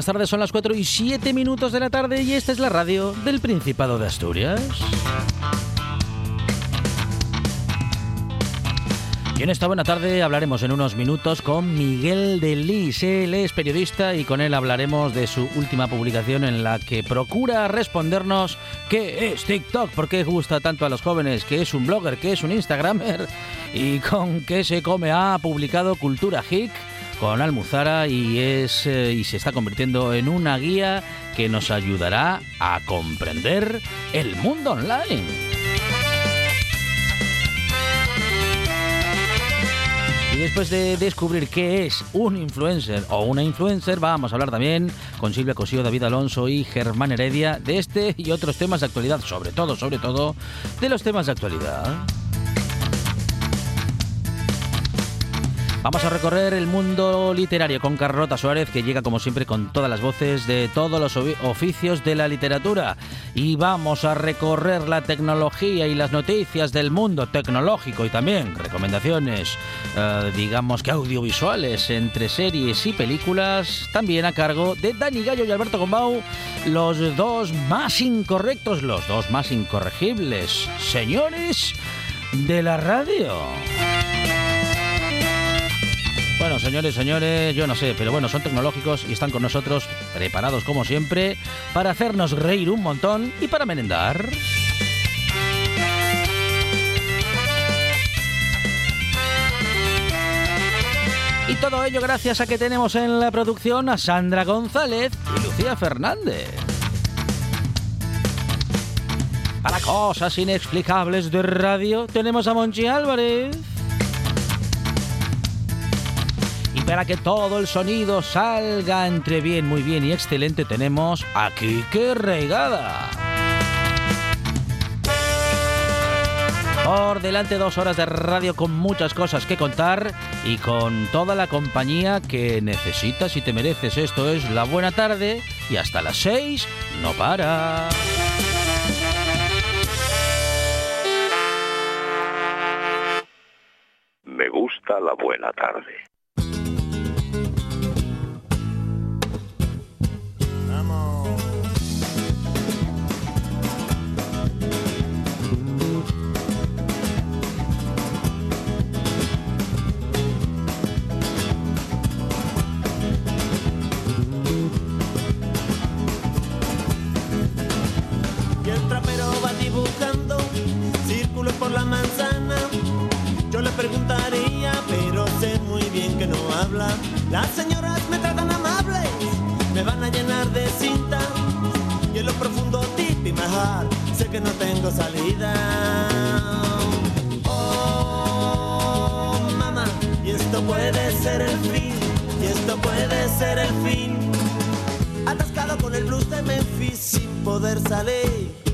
Buenas tardes, son las 4 y 7 minutos de la tarde y esta es la radio del Principado de Asturias. Y en esta buena tarde hablaremos en unos minutos con Miguel de Lis. Él es periodista y con él hablaremos de su última publicación en la que procura respondernos qué es TikTok, por qué gusta tanto a los jóvenes, qué es un blogger, qué es un Instagramer y con qué se come. Ha publicado Cultura Hick con Almuzara y, es, eh, y se está convirtiendo en una guía que nos ayudará a comprender el mundo online. Y después de descubrir qué es un influencer o una influencer, vamos a hablar también con Silvia Cosío, David Alonso y Germán Heredia de este y otros temas de actualidad, sobre todo, sobre todo, de los temas de actualidad. Vamos a recorrer el mundo literario con Carlota Suárez, que llega como siempre con todas las voces de todos los oficios de la literatura. Y vamos a recorrer la tecnología y las noticias del mundo tecnológico y también recomendaciones, eh, digamos que audiovisuales entre series y películas, también a cargo de Dani Gallo y Alberto Gombau, los dos más incorrectos, los dos más incorregibles, señores de la radio. Señores, señores, yo no sé, pero bueno, son tecnológicos y están con nosotros, preparados como siempre, para hacernos reír un montón y para merendar. Y todo ello gracias a que tenemos en la producción a Sandra González y Lucía Fernández. Para cosas inexplicables de radio tenemos a Monchi Álvarez. Y para que todo el sonido salga entre bien, muy bien y excelente, tenemos aquí que regada. Por delante dos horas de radio con muchas cosas que contar y con toda la compañía que necesitas y te mereces. Esto es La Buena Tarde y hasta las seis no para. Me gusta la buena tarde. Las señoras me tratan amables, me van a llenar de cinta. Y en lo profundo, tipi majar, sé que no tengo salida. Oh, mamá, y esto puede ser el fin, y esto puede ser el fin. Atascado con el blues de Memphis sin poder salir.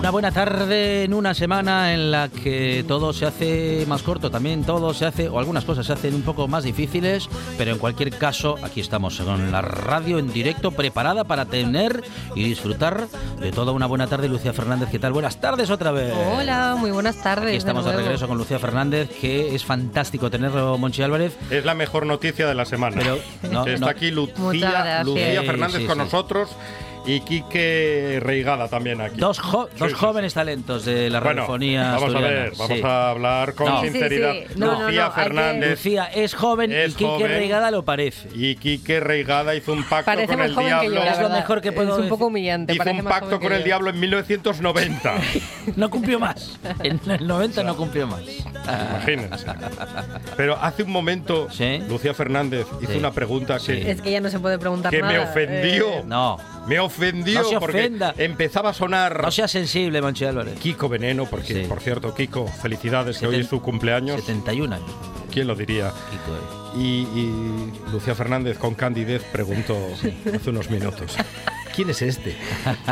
Una buena tarde en una semana en la que todo se hace más corto, también todo se hace, o algunas cosas se hacen un poco más difíciles, pero en cualquier caso, aquí estamos con la radio en directo preparada para tener y disfrutar de toda una buena tarde. Lucía Fernández, ¿qué tal? Buenas tardes otra vez. Hola, muy buenas tardes. Aquí estamos de, nuevo. regreso con Lucía Fernández, que es fantástico tenerlo, Monchi Álvarez. Es la mejor noticia de la semana. Pero no, está no. aquí Lucía. Lucía Sí, Fernández sí, con sí. nosotros y Quique Reigada también aquí. Dos, jo- Sí, dos sí, jóvenes talentos de la Bueno, radiofonía vamos a asturiana. ver, vamos Sí. a hablar con No. Sí, sí, sinceridad. sí. No, Lucía no, Fernández Lucía es joven Es y Quique joven. Reigada lo parece. y Quique Reigada hizo un pacto Parece con el diablo. yo, Es lo mejor que puedo Es un poco humillante. Hizo un pacto con el diablo en 1990. No cumplió más. En el 90 no cumplió más. Imagínense. Pero hace un momento, Sí. Lucía Fernández hizo Sí. una pregunta que, Sí. Es que ya no se puede preguntar que nada. me ofendió. eh, No, Me ofendió No se porque ofenda. empezaba a sonar no sea sensible, Manchi Álvarez. Kiko Veneno, porque Sí. por cierto, Kiko, felicidades, que hoy Seten- es su cumpleaños. 71 años. ¿Quién lo diría? Kiko, eh. Y, y Lucía Fernández con candidez preguntó hace unos minutos. ¿Quién es este?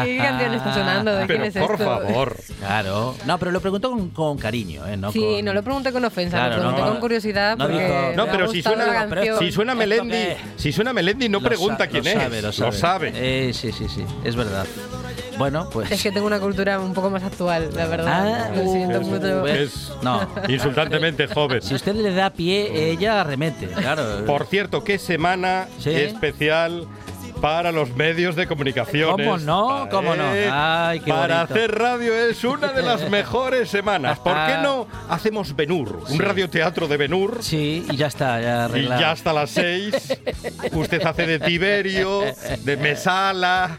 ¿Qué canción está sonando? ¿De Pero quién es por esto? favor. Claro. No, pero lo preguntó con, con cariño, ¿eh? No Sí, con- no lo pregunté con ofensa, Claro, lo pregunté no, con curiosidad no porque dijo- No, pero si suena, canción. si suena ¿Esto Melendi, si suena Melendi no Lo pregunta quién lo es. sabe, lo sabe. Lo sabe. Eh, sí, sí, sí. Es verdad. Bueno, pues. Es que tengo una cultura un poco más actual, la verdad. Ah, lo siento uh, mucho. ¿ves? Es No. insultantemente joven. Si usted le da pie, ella arremete, claro. Por cierto, qué semana Sí. especial para los medios de comunicación. ¿Cómo no? ¿Cómo no? Ay, qué Para bonito. hacer radio es una de las mejores semanas. ¿Por qué no hacemos Benur? Un Sí. radioteatro de Benur. Sí, y ya está, ya Y ya hasta las seis. Usted hace de Tiberio, de Mesala,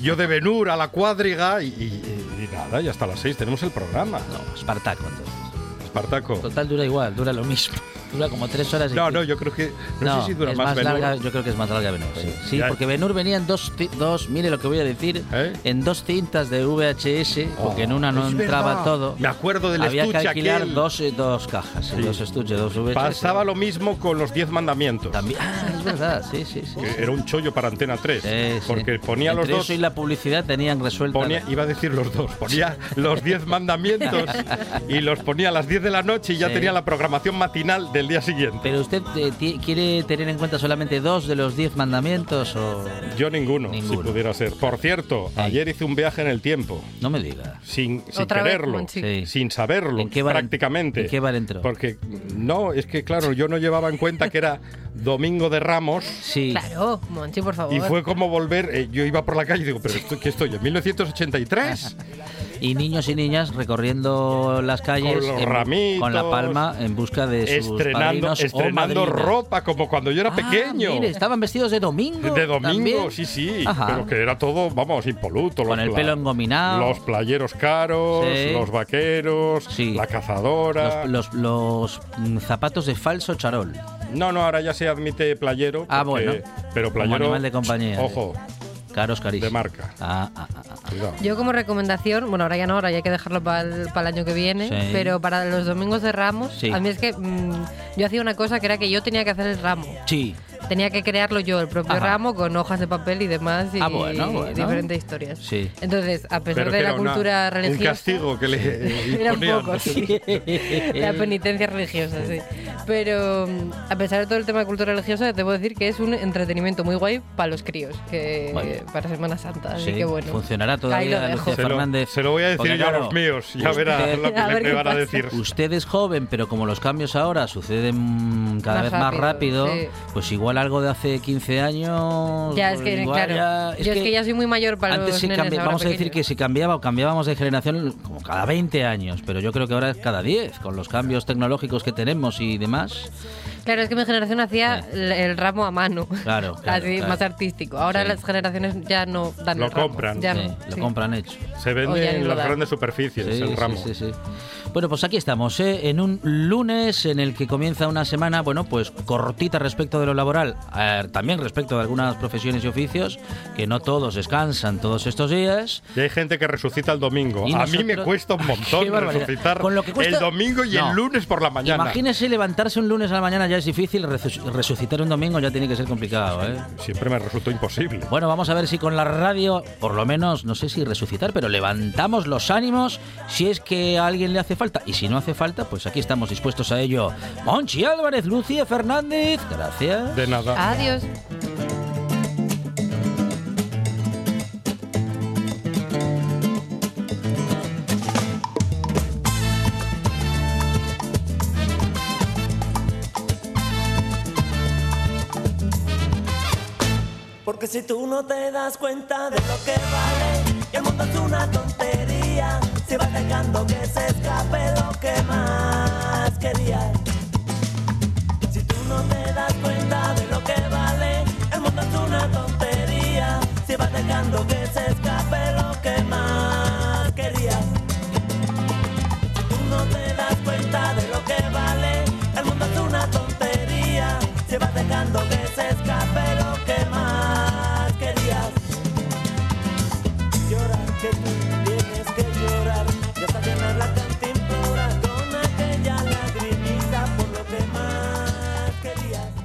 yo de Benur a la cuadriga. Y, y- y nada, ya hasta las seis tenemos el programa. No, Espartaco, entonces. Espartaco. Total, dura igual, dura lo mismo. Dura como tres horas y No, no, yo creo que. No, sé si dura es más, Benur. larga, yo creo que es más larga Benur. Sí, Sí, Ya- porque Benur venía en dos, dos, mire lo que voy a decir, ¿Eh? en dos cintas de VHS, porque en una no es entraba verdad. todo. Me acuerdo del Había que estuche alquilar aquel. dos, eh, dos cajas, Sí. dos estuches, dos VHS. Pasaba lo mismo con los Diez Mandamientos. También, ah, es verdad, sí, sí, sí. que Era un chollo para Antena 3. Sí, sí. porque ponía Entre los dos. eso y la publicidad tenían resuelta. Ponía, iba a decir los dos, ponía los 10 mandamientos y los ponía a las 10 de la noche y ya Sí. tenía la programación matinal del día siguiente. Pero usted eh, quiere tener en cuenta solamente dos de los diez mandamientos o Yo ninguno, Ninguno. si pudiera ser. Por cierto, Ay. ayer hice un viaje en el tiempo, no me diga. sin, sin quererlo. Sí. sin saberlo, ¿En qué bar en- prácticamente. en qué bar entró? Porque, no, es que claro, yo no llevaba en cuenta que era Domingo de Ramos. Sí. Claro, Monchi, por favor. Y fue como volver, eh, yo iba por la calle y digo, pero esto, ¿qué estoy? ¿En 1983? Y niños y niñas recorriendo las calles Con los en- ramitos, con la palma en busca de sus estrenando o estrenando ropa como cuando yo era Ah, pequeño. mire, estaban vestidos de domingo. De domingo, también. sí, sí. Ajá. Pero que era todo, vamos, impoluto. Con el pelo engominado. Los playeros caros, Sí. los vaqueros, Sí. la cazadora. Los, los- los, mm, zapatos de falso charol. No, no, ahora ya se admite playero. Ah, bueno. Pero Como playero. animal de compañía. Ojo, Caros, carísimos. de marca. Ah, ah, ah, ah. Cuidado. Yo como recomendación, bueno, ahora ya no, ahora ya hay que dejarlo para el, para el año que viene, Sí. pero para los domingos de Ramos, Sí. a mí es que mm, yo hacía una cosa que era que yo tenía que hacer el ramo. Sí. Tenía que crearlo yo, el propio Ajá. ramo, con hojas de papel y demás, y Ah, bueno, bueno. diferentes historias. Sí. Entonces, a pesar Pero de la era una- cultura Un religiosa... castigo que le Era un poco, sí. La penitencia religiosa, sí. Pero mm, a pesar de todo el tema de cultura religiosa, debo decir que es un entretenimiento muy guay para los críos, que bien. para Semana Santa. Así Sí, que bueno. Funcionará lo todavía. Lucía Se lo, Fernández. se lo voy a decir Porque, yo a claro, los míos. Ya usted- verá lo que A ver le- me van a decir. Usted es joven, pero como los cambios ahora suceden cada Más vez más rápido, rápido, sí. pues igual algo de hace 15 años. Ya, es que, igual claro. ya- yo es que ya soy muy mayor para antes los se nenes ahora vamos a decir pequeños. que si cambiaba o cambiábamos de generación como cada 20 años, pero yo creo que ahora es cada 10, con los cambios tecnológicos que tenemos y demás. Claro, es que mi generación hacía Sí. el, el ramo a mano. Claro, claro, Así, claro. más artístico. Ahora Sí. las generaciones ya no dan Lo el ramo. compran. Ya Sí, no, lo sí. compran hecho. Se vende en las grandes superficies Sí, el ramo. sí, sí. Bueno, pues aquí estamos, ¿eh? en un lunes en el que comienza una semana, bueno, pues cortita respecto de lo laboral, eh, también respecto de algunas profesiones y oficios, que no todos descansan todos estos días. Y hay gente que resucita el domingo. Y a mí me nosotros- cuesta un montón resucitar Con lo que cuesta- el domingo y No. el lunes por la mañana. Imagínese levantarse un lunes a la mañana ya es difícil, resu- resucitar un domingo ya tiene que ser complicado, ¿eh? Siempre me resultó imposible. Bueno, vamos a ver si con la radio, por lo menos, no sé si resucitar, pero levantamos los ánimos si es que a alguien le hace falta. Y si no hace falta, pues aquí estamos dispuestos a ello. Monchi Álvarez, Lucía Fernández, gracias. De nada. Adiós. Porque si tú no te das cuenta de lo que vale, y el mundo es una tontería, si vas dejando que se escape lo que más querías. Si tú no te das cuenta de lo que vale, el mundo es una tontería, si vas dejando que se escape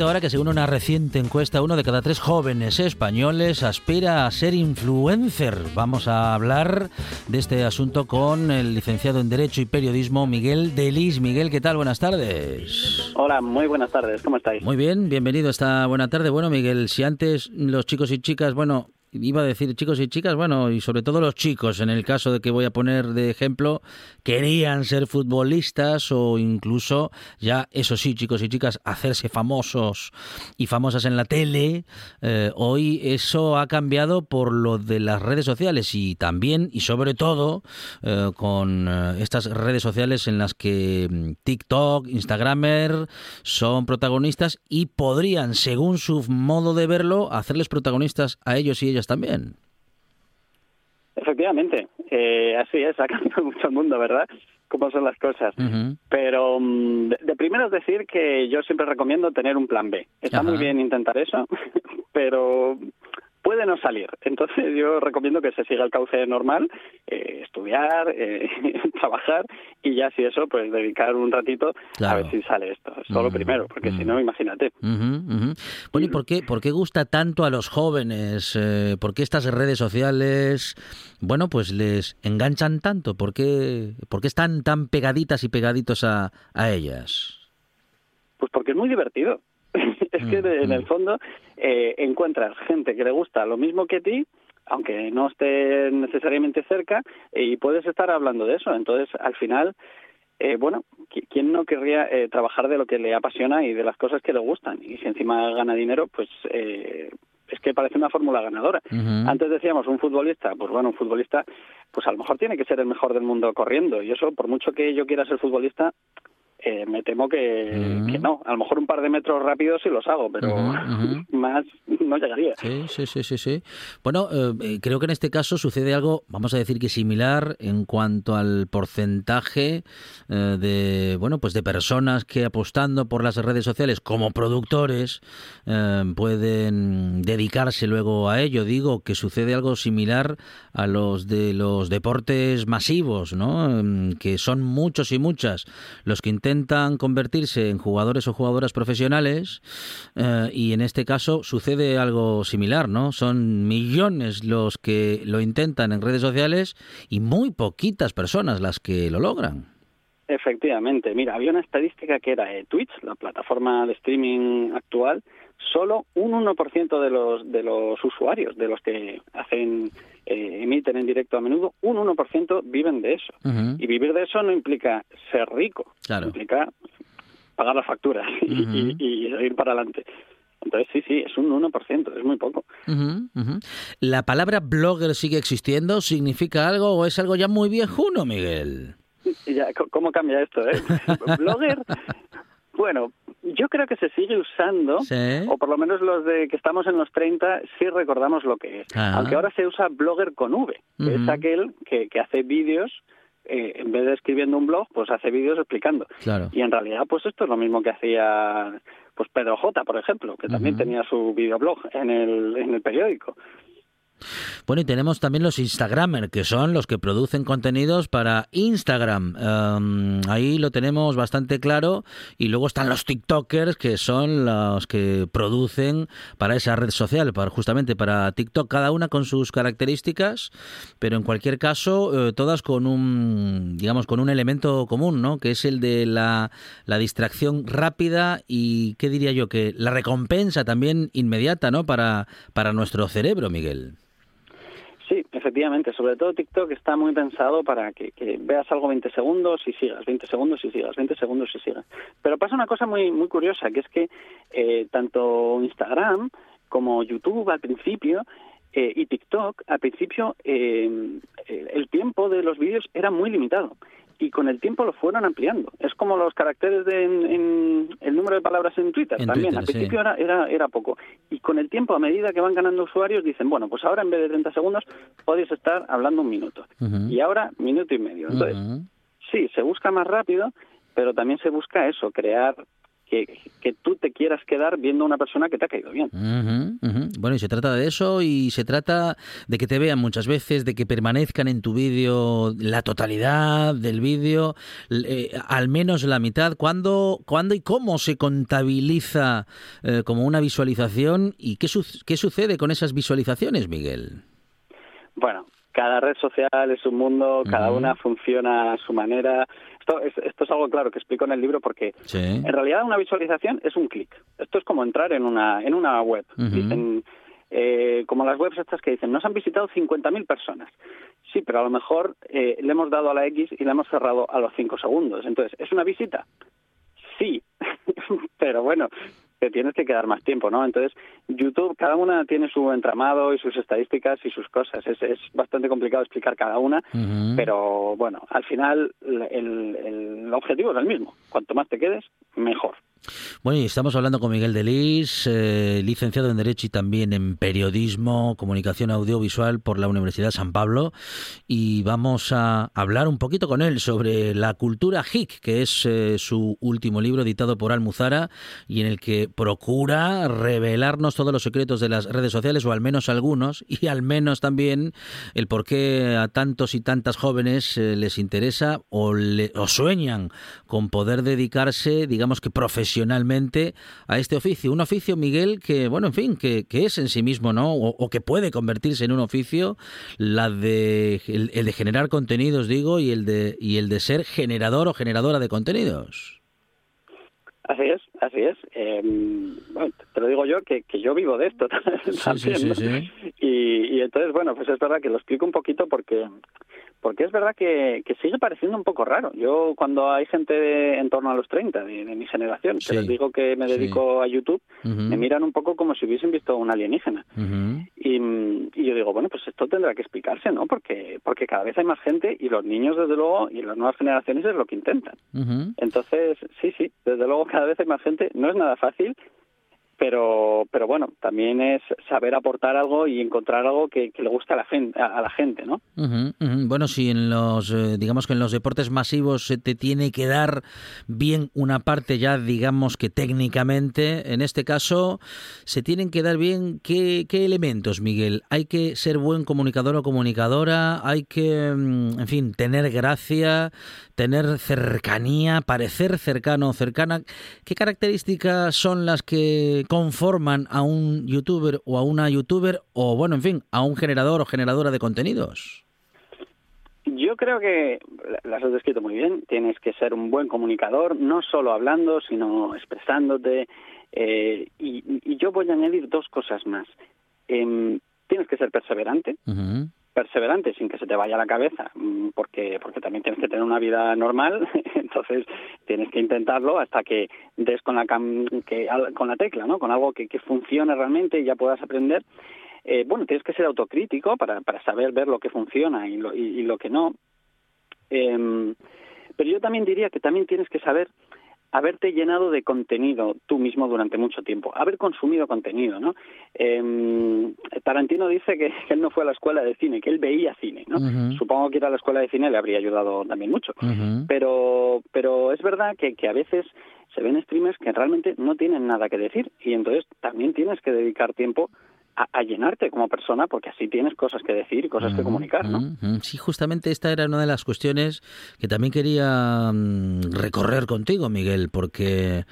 Ahora que según una reciente encuesta, uno de cada tres jóvenes españoles aspira a ser influencer. Vamos a hablar de este asunto con el licenciado en Derecho y Periodismo Miguel Delis. Miguel, ¿qué tal? Buenas tardes. Hola, muy buenas tardes, ¿cómo estáis? Muy bien, bienvenido a esta buena tarde. Bueno, Miguel, si antes los chicos y chicas, bueno, iba a decir chicos y chicas, bueno, y sobre todo los chicos, en el caso de que voy a poner de ejemplo, querían ser futbolistas o incluso ya, eso sí, chicos y chicas, hacerse famosos y famosas en la tele, eh, hoy eso ha cambiado por lo de las redes sociales y también y sobre todo eh, con eh, estas redes sociales en las que mm, TikTok, Instagramer son protagonistas y podrían, según su modo de verlo, hacerles protagonistas a ellos y también. Efectivamente, eh, así es, ha cambiado mucho el mundo, ¿verdad? Cómo son las cosas. Pero mm, de, de primero es decir que yo siempre recomiendo tener un plan B. Está Ajá. muy bien intentar eso, pero puede no salir. Entonces yo recomiendo que se siga el cauce normal, eh, estudiar, eh, trabajar y ya si eso, pues dedicar un ratito Claro. a ver si sale esto. Solo Mm, primero, porque si mm. no, imagínate. Bueno, ¿y por qué, por qué gusta tanto a los jóvenes? Eh, ¿Por qué estas redes sociales, bueno, pues les enganchan tanto? ¿Por qué, por qué están tan pegaditas y pegaditos a, a ellas? Pues porque es muy divertido. es que en el mm. fondo eh, encuentras gente que le gusta lo mismo que a ti, aunque no esté necesariamente cerca, y puedes estar hablando de eso. Entonces, al final, eh, bueno, qui- ¿quién no querría eh, trabajar de lo que le apasiona y de las cosas que le gustan? Y si encima gana dinero, pues eh, es que parece una fórmula ganadora. Antes decíamos un futbolista, pues bueno, un futbolista, pues a lo mejor tiene que ser el mejor del mundo corriendo. Y eso, por mucho que yo quiera ser futbolista, me temo que, no. A lo mejor un par de metros rápidos sí los hago, pero más Sí, sí, sí, sí, sí. Bueno, eh, eh, creo que en este caso sucede algo, vamos a decir que similar en cuanto al porcentaje eh, de, bueno, pues de personas que apostando por las redes sociales como productores pueden dedicarse luego a ello. Digo que sucede algo similar a los de los deportes masivos, ¿no? Em, Que son muchos y muchas los que intentan convertirse en jugadores o jugadoras profesionales y en este caso sucede algo similar, ¿no? Son millones los que lo intentan en redes sociales y muy poquitas personas las que lo logran. Efectivamente, mira, había una estadística que era eh, Twitch, la plataforma de streaming actual, solo un 1% de los de los usuarios, de los que hacen eh, emiten en directo a menudo, un 1% viven de eso. Y vivir de eso no implica ser rico, Claro. implica pagar las facturas y- y, y seguir para adelante. Entonces, sí, sí, es un 1%, es muy poco. ¿La palabra blogger sigue existiendo? ¿Significa algo o es algo ya muy viejuno, Miguel? Ya, ¿Cómo cambia esto? Eh? Blogger, bueno, yo creo que se sigue usando, Sí. o por lo menos los de que estamos en los 30 sí recordamos lo que es. Ah. Aunque ahora se usa blogger con V, que es aquel que, que hace vídeos eh, en vez de escribiendo un blog, pues hace vídeos explicando. Claro. Y en realidad, pues esto es lo mismo que hacía pues Pedro J, por ejemplo, que también tenía su videoblog en el, en el periódico. Bueno, y tenemos también los Instagramers, que son los que producen contenidos para Instagram. Em, ahí lo tenemos bastante claro. Y luego están los TikTokers, que son los que producen para esa red social, para justamente para TikTok, cada una con sus características, pero en cualquier caso, eh, todas con un, digamos, con un elemento común, ¿no? Que es el de la, la distracción rápida y, ¿qué diría yo? Que la recompensa también inmediata, ¿no? Para, para nuestro cerebro, Miguel. Sí, efectivamente. Sobre todo TikTok está muy pensado para que, veas algo 20 segundos y sigas, 20 segundos y sigas, 20 segundos y sigas. Pero pasa una cosa muy, muy curiosa, que es que eh, tanto Instagram como YouTube al principio eh, y TikTok al principio eh, el tiempo de los vídeos era muy limitado y con el tiempo lo fueron ampliando. Es como los caracteres de en, el número de palabras en Twitter también. Al principio era, era, era poco. Y con el tiempo, a medida que van ganando usuarios, dicen, bueno, pues ahora en vez de 30 segundos podéis estar hablando un minuto. Y ahora minuto y medio. Entonces, sí, se busca más rápido, pero también se busca eso, crear que, que, tú te quieras quedar viendo a una persona que te ha caído bien. Bueno, y se trata de eso y se trata de que te vean muchas veces, de que permanezcan en tu vídeo la totalidad del vídeo, eh, al menos la mitad. ¿Cuándo, ¿Cuándo, y cómo se contabiliza eh, como una visualización y qué, qué sucede con esas visualizaciones, Miguel? Bueno, cada red social es un mundo, cada una funciona a su manera. Esto es, esto es algo claro que explico en el libro porque en realidad una visualización es un clic. Esto es como entrar en una, en una web. Dicen, eh, como las webs estas que dicen, nos han visitado 50.000 personas. Sí, pero a lo mejor eh, le hemos dado a la X y la hemos cerrado a los 5 segundos. Entonces, ¿es una visita? Sí, pero bueno, te tienes que quedar más tiempo, ¿no? Entonces, YouTube, cada una tiene su entramado y sus estadísticas y sus cosas. Es, es bastante complicado explicar cada una, pero bueno, al final el, el objetivo es el mismo. Cuanto más te quedes, mejor. Bueno, y estamos hablando con Miguel Delis, eh, licenciado en Derecho y también en Periodismo, Comunicación Audiovisual por la Universidad de San Pablo. Y vamos a hablar un poquito con él sobre la cultura hic, que es eh, su último libro editado por Almuzara y en el que procura revelarnos todos los secretos de las redes sociales, o al menos algunos, y al menos también el por qué a tantos y tantas jóvenes eh, les interesa o, o sueñan con poder dedicarse, digamos que profesionalmente profesionalmente a este oficio. Un oficio, Miguel, que, bueno, en fin, que, es en sí mismo, ¿no? O, que puede convertirse en un oficio, la de, el, de generar contenidos, digo, y el de, y el de ser generador o generadora de contenidos. Así es, así es. Em, bueno, te lo digo yo, que, que yo vivo de esto también. y, y, entonces, bueno, pues es verdad que lo explico un poquito porque porque es verdad que, que, sigue pareciendo un poco raro. Yo cuando hay gente en torno a los 30 de, mi generación, que les digo que me dedico a YouTube, me miran un poco como si hubiesen visto un alienígena. y, y, yo digo, bueno, pues esto tendrá que explicarse, ¿no? Porque, porque cada vez hay más gente y los niños, desde luego, y las nuevas generaciones es lo que intentan. Entonces, sí, sí, desde luego cada vez hay más gente. No es nada fácil pero pero bueno también es saber aportar algo y encontrar algo que, le guste a la gente a la gente no bueno si en los eh, digamos que en los deportes masivos se te tiene que dar bien una parte ya digamos que técnicamente en este caso se tienen que dar bien qué, qué elementos Miguel hay que ser buen comunicador o comunicadora hay que mm, en fin tener gracia tener cercanía parecer cercano o cercana qué características son las que conforman a un youtuber o a una youtuber o, bueno, en fin, a un generador o generadora de contenidos? Yo creo que las has descrito muy bien. Tienes que ser un buen comunicador, no solo hablando, sino expresándote. Eh, y, yo voy a añadir dos cosas más. Em, tienes que ser perseverante perseverante sin que se te vaya la cabeza, mm, porque, porque también tienes que tener una vida normal, entonces tienes que intentarlo hasta que des con la, que, con la tecla, ¿no? con algo que, que funcione realmente y ya puedas aprender. Eh, bueno, tienes que ser autocrítico para, para saber ver lo que funciona y lo, y, lo que no. Em, pero yo también diría que también tienes que saber haberte llenado de contenido tú mismo durante mucho tiempo, haber consumido contenido, ¿no? Eh, Tarantino dice que, él no fue a la escuela de cine, que él veía cine, ¿no? Supongo que ir a la escuela de cine le habría ayudado también mucho, pero pero es verdad que, que a veces se ven streamers que realmente no tienen nada que decir y entonces también tienes que dedicar tiempo a, llenarte como persona porque así tienes cosas que decir y cosas que comunicar, ¿no? Sí, justamente esta era una de las cuestiones que también quería mm, recorrer contigo, Miguel, porque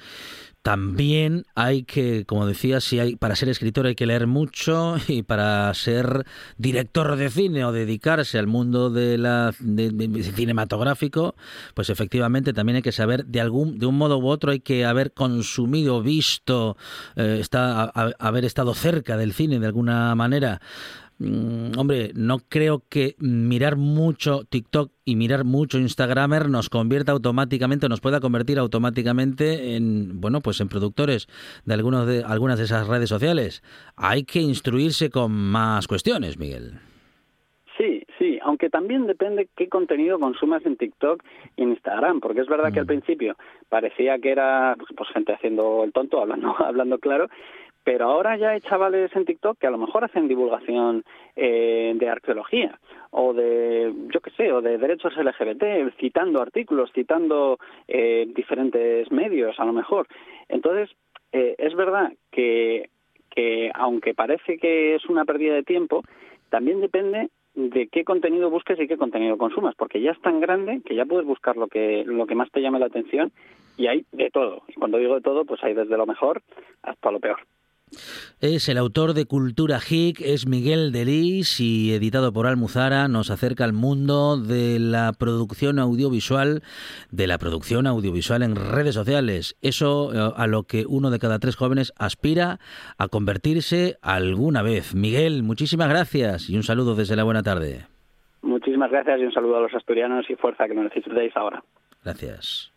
también hay que, como decía, si hay para ser escritor hay que leer mucho y para ser director de cine o dedicarse al mundo de la cinematográfico, pues efectivamente también hay que saber de algún de un modo u otro hay que haber consumido, visto, eh, está, haber estado cerca del cine de alguna manera. Mm, hombre, no creo que mirar mucho TikTok y mirar mucho Instagramer nos convierta automáticamente, nos pueda convertir automáticamente en, bueno, pues en productores de, algunos de algunas de esas redes sociales. Hay que instruirse con más cuestiones, Miguel. Sí, sí, aunque también depende qué contenido consumas en TikTok y en Instagram, porque es verdad que al mm. principio parecía que era pues, pues, gente haciendo el tonto, hablando, hablando claro, pero ahora ya hay chavales en TikTok que a lo mejor hacen divulgación eh, de arqueología o de, yo qué sé, o de derechos LGBT, citando artículos, citando eh, diferentes medios a lo mejor. Entonces, eh, es verdad que, que aunque parece que es una pérdida de tiempo, también depende de qué contenido busques y qué contenido consumas, porque ya es tan grande que ya puedes buscar lo que lo que más te llame la atención y hay de todo. Y cuando digo de todo, pues hay desde lo mejor hasta lo peor. Es el autor de Cultura Hic, es Miguel Delis y editado por Almuzara nos acerca al mundo de la producción audiovisual, de la producción audiovisual en redes sociales. Eso eh, a lo que uno de cada tres jóvenes aspira a convertirse alguna vez. Miguel, muchísimas gracias y un saludo desde la buena tarde. Muchísimas gracias y un saludo a los asturianos y fuerza que nos necesitéis ahora. Gracias.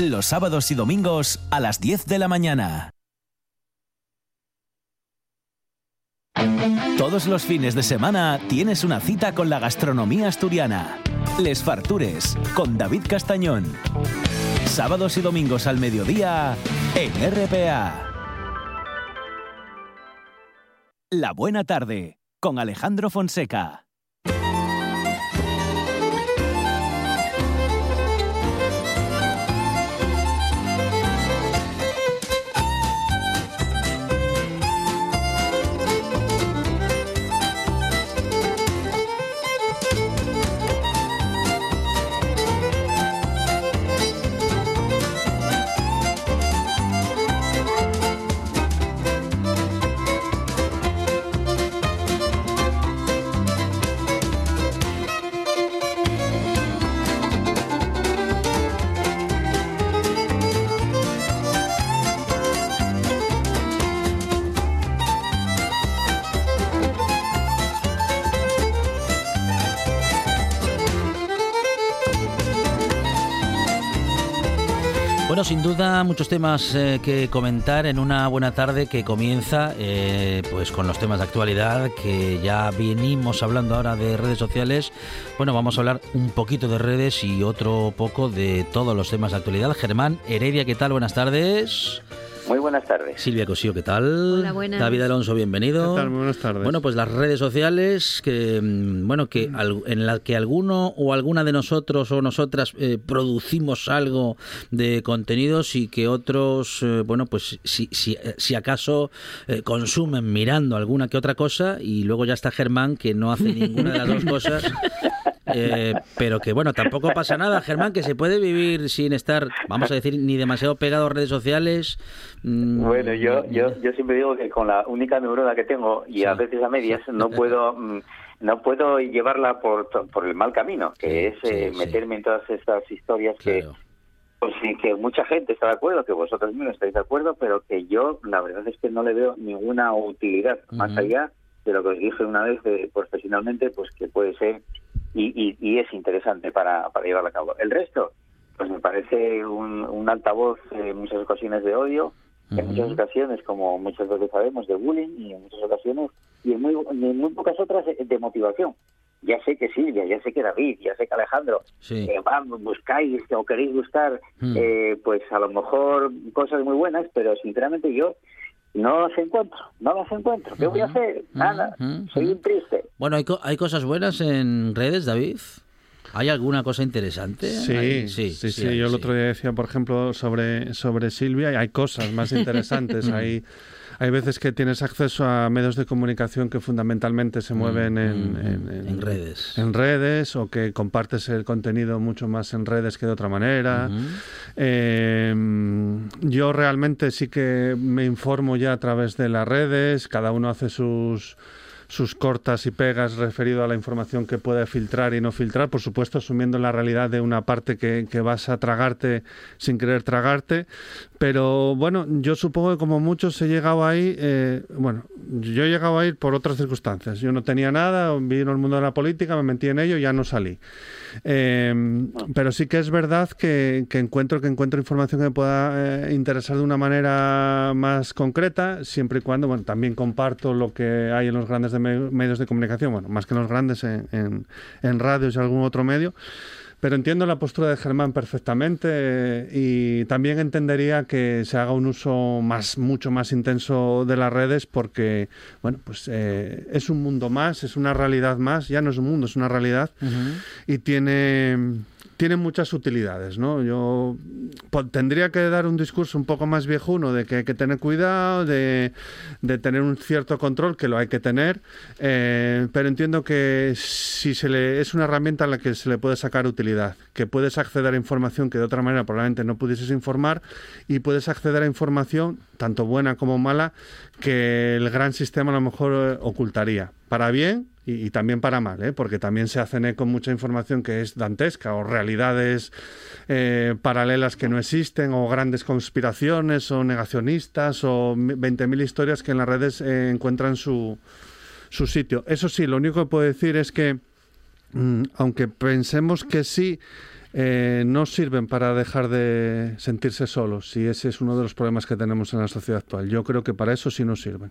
Los sábados y domingos a las 10 de la mañana. Todos los fines de semana tienes una cita con la gastronomía asturiana. Les Fartures, con David Castañón. Sábados y domingos al mediodía en RPA. La buena tarde, con Alejandro Fonseca. Sin duda muchos temas eh, que comentar en una buena tarde que comienza eh, pues con los temas de actualidad que ya venimos hablando ahora de redes sociales. Bueno, vamos a hablar un poquito de redes y otro poco de todos los temas de actualidad. Germán Heredia, ¿qué tal? Buenas tardes. Muy buenas tardes. Silvia Cosío, ¿qué tal? Hola, buenas. David Alonso, bienvenido. ¿Qué tal? Buenas tardes. Bueno, pues las redes sociales, que mm, bueno, que en las que alguno o alguna de nosotros o nosotras eh, producimos algo de contenidos y que otros, eh, bueno, pues si, si, eh, si acaso consumen mirando alguna que otra cosa y luego ya está Germán que no hace ninguna de las dos cosas. Pero que bueno, tampoco pasa nada, Germán, que se puede vivir sin estar, vamos a decir, ni demasiado pegado a redes sociales, Mm, bueno, yo, yo, yo siempre digo que con la única neurona que tengo y a veces a medias no puedo mm, no puedo llevarla por, por el mal camino, que es eh, meterme en todas estas historias que pues sí, que mucha gente está de acuerdo, que vosotros mismos estáis de acuerdo, pero que yo la verdad es que no le veo ninguna utilidad, más allá de lo que os dije una vez de, profesionalmente, pues que puede ser y, y, es interesante para, para llevarlo a cabo. El resto, pues me parece un, un altavoz en muchas ocasiones de odio, en muchas ocasiones, como muchas veces sabemos, de bullying y en muchas ocasiones, y en muy, en muy pocas otras de motivación ya sé que Silvia, ya sé que David, ya sé que Alejandro, sí. eh, buscáis o queréis buscar, hmm. eh, pues a lo mejor cosas muy buenas, pero sinceramente yo no las encuentro, no las encuentro. ¿Qué voy a hacer? Nada, soy un triste. Bueno, ¿hay, ¿hay cosas buenas en redes, David? ¿Hay alguna cosa interesante? Sí, sí, sí, Yo el otro día decía, por ejemplo, sobre, sobre Silvia, y hay cosas más interesantes. hay hay veces que tienes acceso a medios de comunicación que fundamentalmente se mueven en, mm, en, redes. En redes o que compartes el contenido mucho más en redes que de otra manera. Eh, yo realmente sí que me informo ya a través de las redes, cada uno hace sus sus cortas y pegas referido a la información que puede filtrar y no filtrar, por supuesto asumiendo la realidad de una parte que, que vas a tragarte sin querer tragarte, pero bueno, yo supongo que como muchos he llegado ahí, eh, bueno, yo he llegado ahí por otras circunstancias, yo no tenía nada, vino el mundo de la política, me metí en ello y ya no salí. Em, pero sí que es verdad que, encuentro que encuentro información que me pueda eh, interesar de una manera más concreta, siempre y cuando, bueno, también comparto lo que hay en los grandes medios de comunicación, bueno, más que los grandes en, en, en radios y algún otro medio. Pero entiendo la postura de Germán perfectamente y también entendería que se haga un uso más, mucho más intenso de las redes porque, bueno, pues eh, es un mundo más, es una realidad más, ya no es un mundo, es una realidad y tiene tiene muchas utilidades, ¿no? Yo tendría que dar un discurso un poco más viejuno de que hay que tener cuidado, de, tener un cierto control, que lo hay que tener, eh, pero entiendo que si se le es una herramienta a la que se le puede sacar utilidad, que puedes acceder a información que de otra manera probablemente no pudieses informar y puedes acceder a información tanto buena como mala que el gran sistema a lo mejor eh, ocultaría, para bien y, también para mal, ¿eh? porque también se hacen eco mucha información que es dantesca o realidades eh, paralelas que no existen o grandes conspiraciones o negacionistas o 20.000 historias que en las redes eh, encuentran su, su sitio. Eso sí, lo único que puedo decir es que mm, aunque pensemos que sí, eh, no sirven para dejar de sentirse solos y ese es uno de los problemas que tenemos en la sociedad actual. Yo creo que para eso sí nos sirven.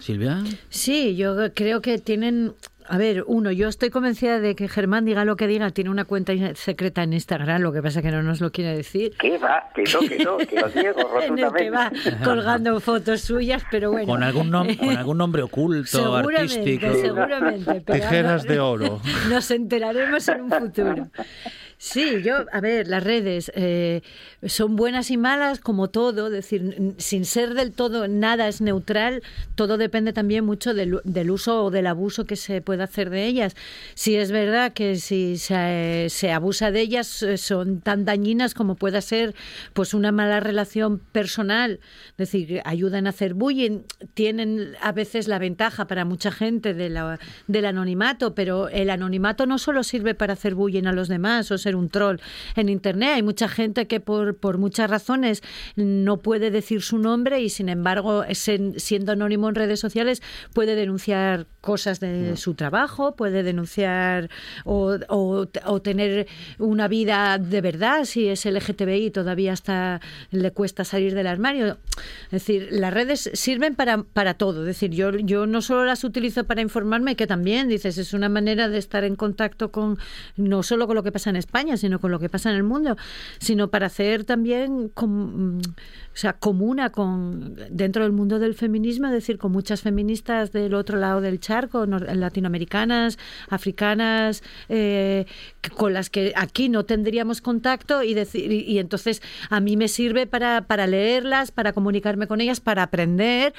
Silvia. Sí, yo creo que tienen a ver, uno, yo estoy convencida de que Germán diga lo que diga, tiene una cuenta secreta en Instagram, lo que pasa es que no nos lo quiere decir. ¿Qué va? Que no, que no, que lo ciego rotundamente. en el que va colgando fotos suyas, pero bueno. Con algún, con algún nombre oculto, seguramente, artístico. Seguramente, Tijeras de oro. Nos enteraremos en un futuro. Sí, yo, a ver, las redes eh, son buenas y malas como todo, es decir, sin ser del todo nada es neutral, todo depende también mucho del, uso o del abuso que se puede hacer de ellas. Si es verdad que si se, se, abusa de ellas eh, son tan dañinas como pueda ser pues una mala relación personal, es decir, ayudan a hacer bullying, tienen a veces la ventaja para mucha gente de la, del anonimato, pero el anonimato no solo sirve para hacer bullying a los demás, o ser un troll en Internet. Hay mucha gente que por, por muchas razones no puede decir su nombre y sin embargo, siendo anónimo en redes sociales, puede denunciar cosas de mm. su trabajo, puede denunciar o, o, tener una vida de verdad si es LGTBI todavía hasta le cuesta salir del armario. Es decir, las redes sirven para, para todo. Es decir, yo, yo no solo las utilizo para informarme, que también, dices, es una manera de estar en contacto con no solo con lo que pasa en España, sino con lo que pasa en el mundo, sino para hacer también con, o sea, comuna con dentro del mundo del feminismo, es decir, con muchas feministas del otro lado del charco, latinoamericanas, africanas, eh, con las que aquí no tendríamos contacto y decir y, entonces a mí me sirve para, para leerlas, para comunicarme con ellas, para aprender,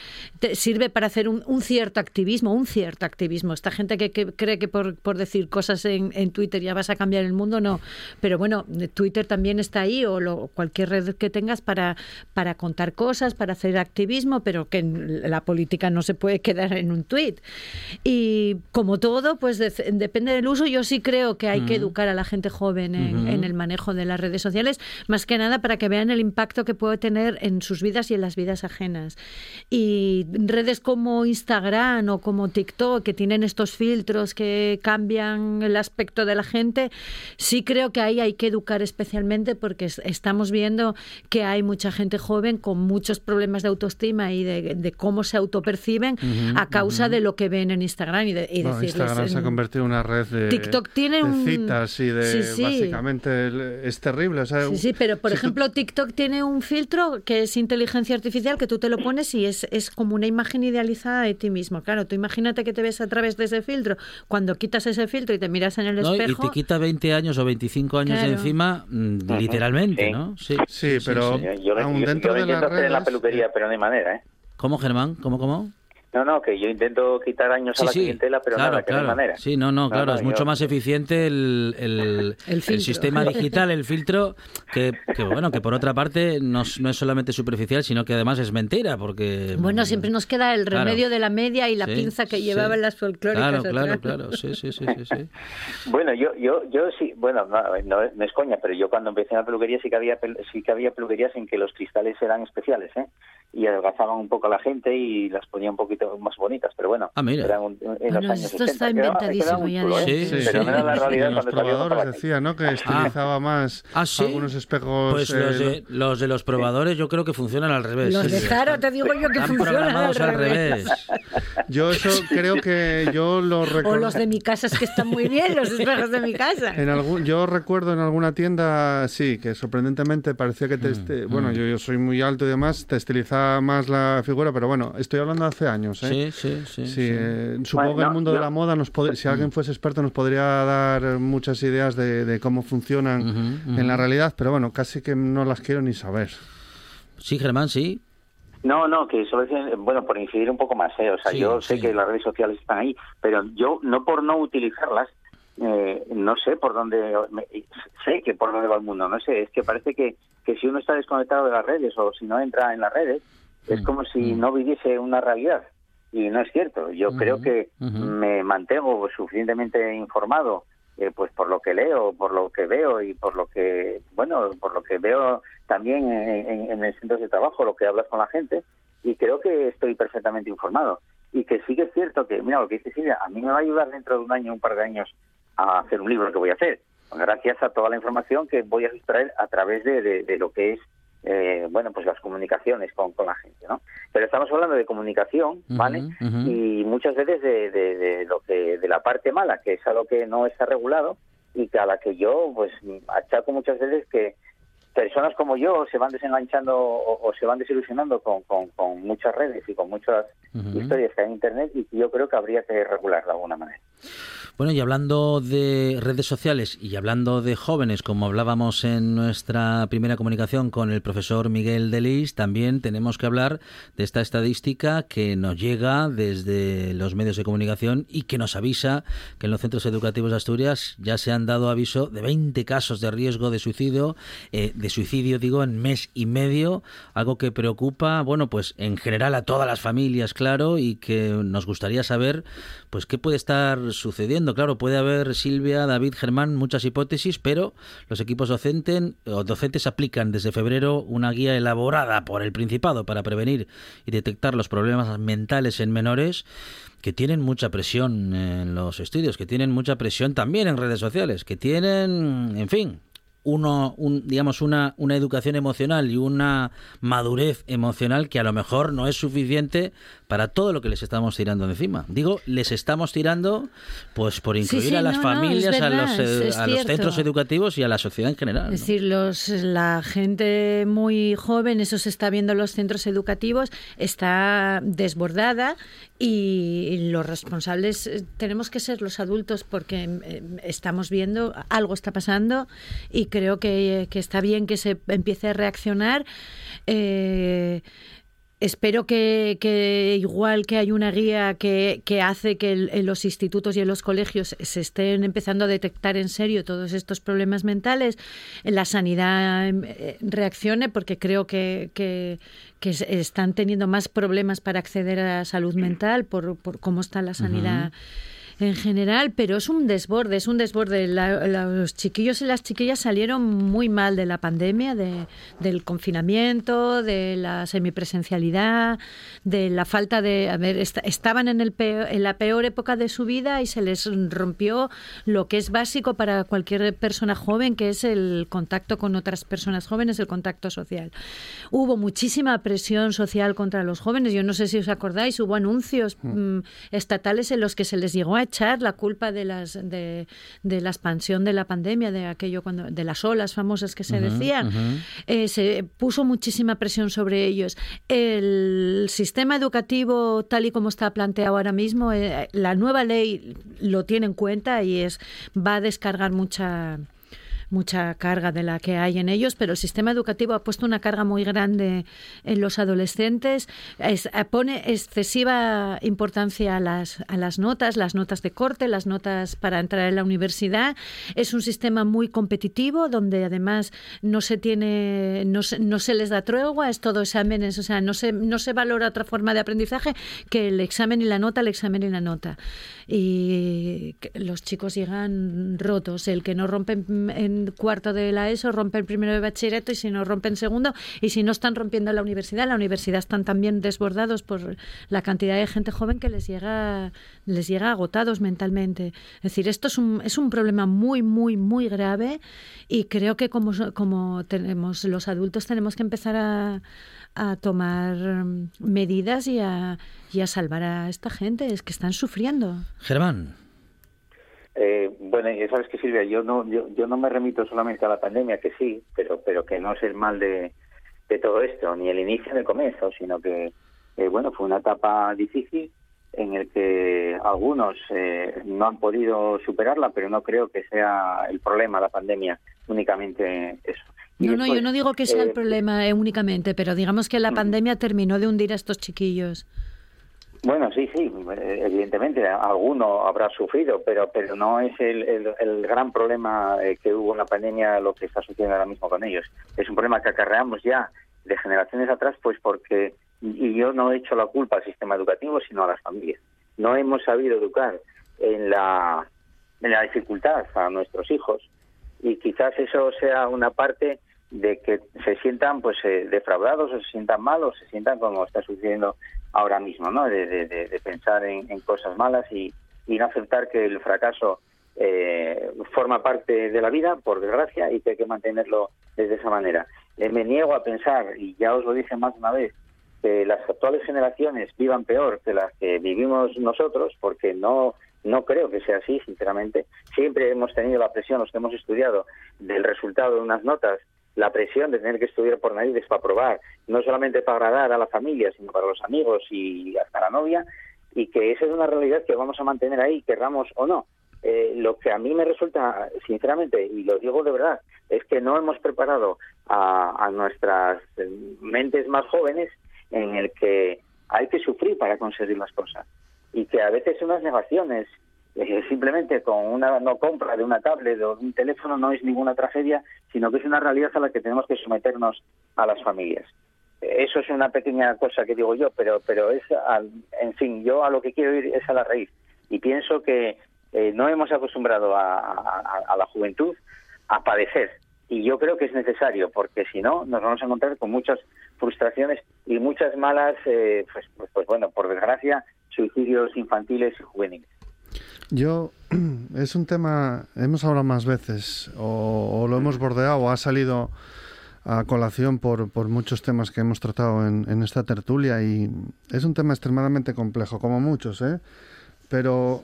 sirve para hacer un, cierto activismo, un cierto activismo. Esta gente que, cree que por, por decir cosas en, en, Twitter ya vas a cambiar el mundo, no. Pero bueno, Twitter también está ahí o cualquier red que tengas para para contar cosas, para hacer activismo, pero que la política no se puede quedar en un tuit. Y como todo, pues depende del uso. Yo sí creo que hay que educar a la gente joven en, el manejo de las redes sociales, más que nada para que vean el impacto que puede tener en sus vidas y en las vidas ajenas. Y redes como Instagram o como TikTok, que tienen estos filtros que cambian el aspecto de la gente, sí creo que ahí hay que educar especialmente porque estamos viendo que hay mucha gente joven con muchos problemas de autoestima y de, cómo se autoperciben a causa de lo que ven en Instagram y, de, Instagram se ha convertido en una red de, TikTok tiene citas y de básicamente es terrible. sí, sí, pero por ejemplo TikTok tiene un filtro que es inteligencia artificial que tú te lo pones y es, es como una imagen idealizada de ti mismo. Claro, tú imagínate que te ves a través de ese filtro. Cuando quitas ese filtro y te miras en el espejo... Y te quita 20 años o 25 años de encima, mm, literalmente, ¿no? Sí, sí pero aún dentro de la peluquería, pero no hay manera, ¿eh? ¿Cómo, Germán? ¿Cómo, cómo? No, no, que yo intento quitar años a la clientela, pero nada, que no manera. Sí, no, no, claro, es mucho más eficiente el, el, sistema digital, el filtro, que, bueno, que por otra parte no, no, es solamente superficial, sino que además es mentira, porque... Bueno, siempre nos queda el remedio de la media y la pinza que llevaban las folclóricas. Claro, claro, claro, sí, sí, sí, sí, Bueno, yo, yo, yo sí, bueno, no, no, es coña, pero yo cuando empecé en la peluquería sí que había, sí que había peluquerías en que los cristales eran especiales, ¿eh? y adelgazaban un poco a la gente y las ponía un poquito más bonitas, pero bueno, ah, mira. eran en los años esto está inventadísimo ya de ¿eh? sí, sí, pero no era la realidad los probadores decía, ¿no? Que estilizaba más ¿Ah, algunos espejos. Pues los, de, los, de, los probadores yo creo que funcionan al revés. Los de Jaro te digo yo que funcionan al revés. Yo eso creo que yo lo recuerdo. O los de mi casa es que están muy bien, los espejos de mi casa. En algún, yo recuerdo en alguna tienda, sí, que sorprendentemente parecía que te, mm, bueno, mm. yo, yo soy muy alto y demás, te estilizaba más la figura, pero bueno, estoy hablando hace años. ¿Eh? Sí, sí, sí. Eh, supongo que el mundo de la moda, nos si alguien fuese experto, nos podría dar muchas ideas de, cómo funcionan en la realidad, pero bueno, casi que no las quiero ni saber. Sí, Germán, sí. No, no, que eso bueno, por incidir un poco más, ¿eh? o sea, yo sé que las redes sociales están ahí, pero yo no por no utilizarlas, eh, no sé por dónde, sé que por dónde va el mundo, no sé, es que parece que, que si uno está desconectado de las redes o si no entra en las redes, es como si no viviese una realidad. Y no es cierto. Yo creo que me mantengo suficientemente informado eh, pues por lo que leo, por lo que veo y por lo que, bueno, por lo que veo también en, en, el centro de trabajo, lo que hablas con la gente, y creo que estoy perfectamente informado. Y que sí que es cierto que, mira, lo que dice Silvia, a mí me va a ayudar dentro de un año, un par de años, a hacer un libro que voy a hacer, gracias a toda la información que voy a extraer a través de, de lo que es eh, bueno, pues las comunicaciones con, con, la gente, ¿no? Pero estamos hablando de comunicación, ¿vale? Y muchas veces de, de, lo que, de la parte mala, que es a lo que no está regulado y que a la que yo, pues, achaco muchas veces que personas como yo se van desenganchando o, se van desilusionando con, con, con, muchas redes y con muchas historias que hay en Internet y yo creo que habría que regularlo de alguna manera. Bueno, y hablando de redes sociales y hablando de jóvenes, como hablábamos en nuestra primera comunicación con el profesor Miguel Delis, también tenemos que hablar de esta estadística que nos llega desde los medios de comunicación y que nos avisa que en los centros educativos de Asturias ya se han dado aviso de 20 casos de riesgo de suicidio, eh, de suicidio digo, en mes y medio, algo que preocupa, bueno, pues en general a todas las familias, claro, y que nos gustaría saber, pues qué puede estar sucediendo. Claro, puede haber, Silvia, David, Germán, muchas hipótesis, pero los equipos docentes, docentes aplican desde febrero una guía elaborada por el Principado para prevenir y detectar los problemas mentales en menores que tienen mucha presión en los estudios, que tienen mucha presión también en redes sociales, que tienen, en fin, uno, un, digamos, una, una educación emocional y una madurez emocional que a lo mejor no es suficiente para todo lo que les estamos tirando encima. Digo, les estamos tirando pues por incluir a las familias, a, los, eh, a los centros educativos y a la sociedad en general. Es decir, los, la gente muy joven, eso se está viendo en los centros educativos, está desbordada y los responsables eh, tenemos que ser los adultos porque eh, estamos viendo, algo está pasando y creo que, que está bien que se empiece a reaccionar. Eh, Espero que, igual que hay una guía que, hace que en los institutos y en los colegios se estén empezando a detectar en serio todos estos problemas mentales, la sanidad em, eh, reaccione porque creo que, que, están teniendo más problemas para acceder a salud mental por, por cómo está la sanidad en general, pero es un desborde, es un desborde. los chiquillos y las chiquillas salieron muy mal de la pandemia, de, del confinamiento, de la semipresencialidad, de la falta de... A ver, estaban en, el en la peor época de su vida y se les rompió lo que es básico para cualquier persona joven, que es el contacto con otras personas jóvenes, el contacto social. Hubo muchísima presión social contra los jóvenes. Yo no sé si os acordáis, hubo anuncios mm. Mm, estatales en los que se les llegó a echar la culpa de las de, la expansión de la pandemia, de aquello cuando de las olas famosas que se decían, eh, se puso muchísima presión sobre ellos. El sistema educativo tal y como está planteado ahora mismo, eh, la nueva ley lo tiene en cuenta y es va a descargar mucha mucha carga de la que hay en ellos, pero el sistema educativo ha puesto una carga muy grande en los adolescentes, es, eh, pone excesiva importancia a las, a las notas, las notas de corte, las notas para entrar en la universidad. Es un sistema muy competitivo donde además no se tiene, no se, no se les da tregua, es todo exámenes, o sea, no se, no se valora otra forma de aprendizaje que el examen y la nota, el examen y la nota. Y los chicos llegan rotos, el que no rompen en cuarto de la ESO, rompen primero de bachillerato y si no rompen segundo y si no están rompiendo la universidad, la universidad están también desbordados por la cantidad de gente joven que les llega les llega agotados mentalmente. Es decir, esto es un, es un problema muy muy muy grave y creo que como como tenemos los adultos tenemos que empezar a, a tomar medidas y a, y a salvar a esta gente, es que están sufriendo. Germán. Eh, bueno, y sabes que Silvia, yo no, yo, yo no me remito solamente a la pandemia, que sí, pero, pero que no es el mal de, de todo esto, ni el inicio del comienzo, sino que, eh, bueno, fue una etapa difícil en el que algunos eh, no han podido superarla, pero no creo que sea el problema la pandemia, únicamente eso. no, no, yo no digo que sea el problema únicamente, pero digamos que la pandemia terminó de hundir a estos chiquillos. Bueno, sí, sí, evidentemente alguno habrá sufrido, pero pero no es el, el, gran problema eh, que hubo en la pandemia lo que está sucediendo ahora mismo con ellos. Es un problema que acarreamos ya de generaciones atrás, pues porque, y yo no he hecho la culpa al sistema educativo, sino a las familias. No hemos sabido educar en la, en la dificultad a nuestros hijos y quizás eso sea una parte de que se sientan pues eh, defraudados o se sientan malos, se sientan como está sucediendo ahora mismo, ¿no? De, pensar en, cosas malas y, no aceptar que el fracaso eh, forma parte de la vida, por desgracia, y que hay que mantenerlo desde esa manera. Eh, me niego a pensar, y ya os lo dije más de una vez, que las actuales generaciones vivan peor que las que vivimos nosotros, porque no no creo que sea así, sinceramente. Siempre hemos tenido la presión, los que hemos estudiado, del resultado de unas notas la presión de tener que estudiar por narices para probar, no solamente para agradar a la familia, sino para los amigos y hasta la novia, y que esa es una realidad que vamos a mantener ahí, querramos o no. Eh, lo que a mí me resulta, sinceramente, y lo digo de verdad, es que no hemos preparado a, nuestras mentes más jóvenes en el que hay que sufrir para conseguir las cosas y que a veces unas negaciones simplemente con una no compra de una tablet o de un teléfono no es ninguna tragedia, sino que es una realidad a la que tenemos que someternos a las familias. Eso es una pequeña cosa que digo yo, pero pero es, en fin, yo a lo que quiero ir es a la raíz. Y pienso que eh, no hemos acostumbrado a, la juventud a padecer. Y yo creo que es necesario, porque si no, nos vamos a encontrar con muchas frustraciones y muchas malas, eh, pues, pues, pues bueno, por desgracia, suicidios infantiles y juveniles. Yo, es un tema, hemos hablado más veces, o, lo hemos bordeado, o ha salido a colación por, por muchos temas que hemos tratado en, esta tertulia, y es un tema extremadamente complejo, como muchos, ¿eh? Pero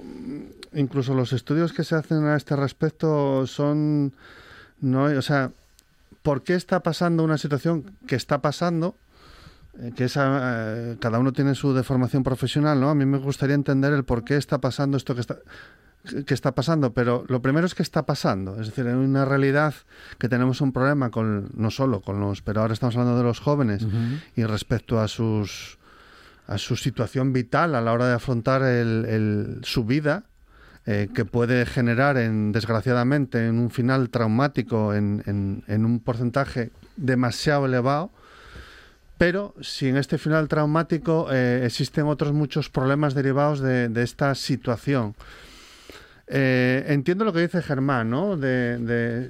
incluso los estudios que se hacen a este respecto son, no, o sea, ¿por qué está pasando una situación que está pasando? Eh, que esa, eh, cada uno tiene su deformación profesional, ¿no? A mí me gustaría entender el por qué está pasando esto que está... que está pasando, pero lo primero es que está pasando. Es decir, hay una realidad que tenemos un problema con, no solo con los, pero ahora estamos hablando de los jóvenes y respecto a sus a su situación vital a la hora de afrontar el, su vida, eh, que puede generar, en, desgraciadamente, en un final traumático en, en, un porcentaje demasiado elevado. Pero si en este final traumático eh, existen otros muchos problemas derivados de, de esta situación. Eh, entiendo lo que dice Germán, ¿no? De,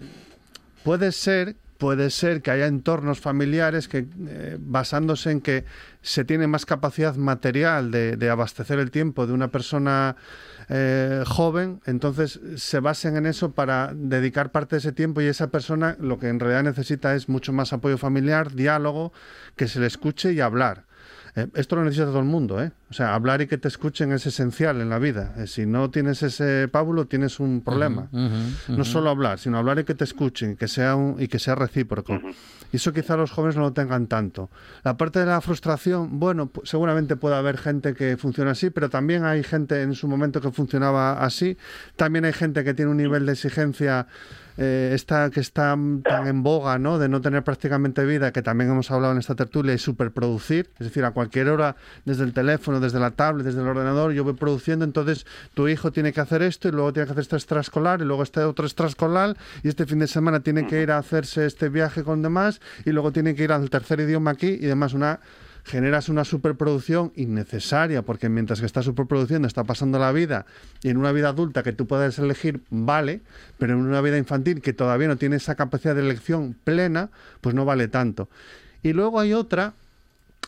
puede ser puede ser que haya entornos familiares que, eh, basándose en que se tiene más capacidad material de, abastecer el tiempo de una persona eh, joven, entonces se basen en eso para dedicar parte de ese tiempo y esa persona lo que en realidad necesita es mucho más apoyo familiar, diálogo, que se le escuche y hablar. Eh, esto lo necesita todo el mundo, ¿eh? O sea, hablar y que te escuchen es esencial en la vida. Eh, si no tienes ese pábulo, tienes un problema. No solo hablar, sino hablar y que te escuchen que sea un, y que sea recíproco. Y eso quizá los jóvenes no lo tengan tanto. La parte de la frustración, bueno, seguramente puede haber gente que funciona así, pero también hay gente en su momento que funcionaba así. También hay gente que tiene un nivel de exigencia eh, esta que está tan en boga, ¿no? De no tener prácticamente vida, que también hemos hablado en esta tertulia, y superproducir, es decir, a cualquier hora, desde el teléfono, desde la tablet, desde el ordenador, yo voy produciendo, entonces tu hijo tiene que hacer esto y luego tiene que hacer este extraescolar y luego este otro extraescolar y este fin de semana tiene que ir a hacerse este viaje con demás y luego tiene que ir al tercer idioma aquí y demás, una generas una superproducción innecesaria, porque mientras que está superproduciendo está pasando la vida y en una vida adulta que tú puedes elegir, vale, pero en una vida infantil que todavía no tiene esa capacidad de elección plena, pues no vale tanto. Y luego hay otra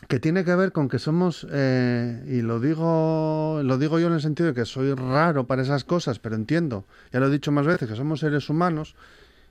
que tiene que ver con que somos, eh, y lo digo, lo digo yo en el sentido de que soy raro para esas cosas, pero entiendo, ya lo he dicho más veces, que somos seres humanos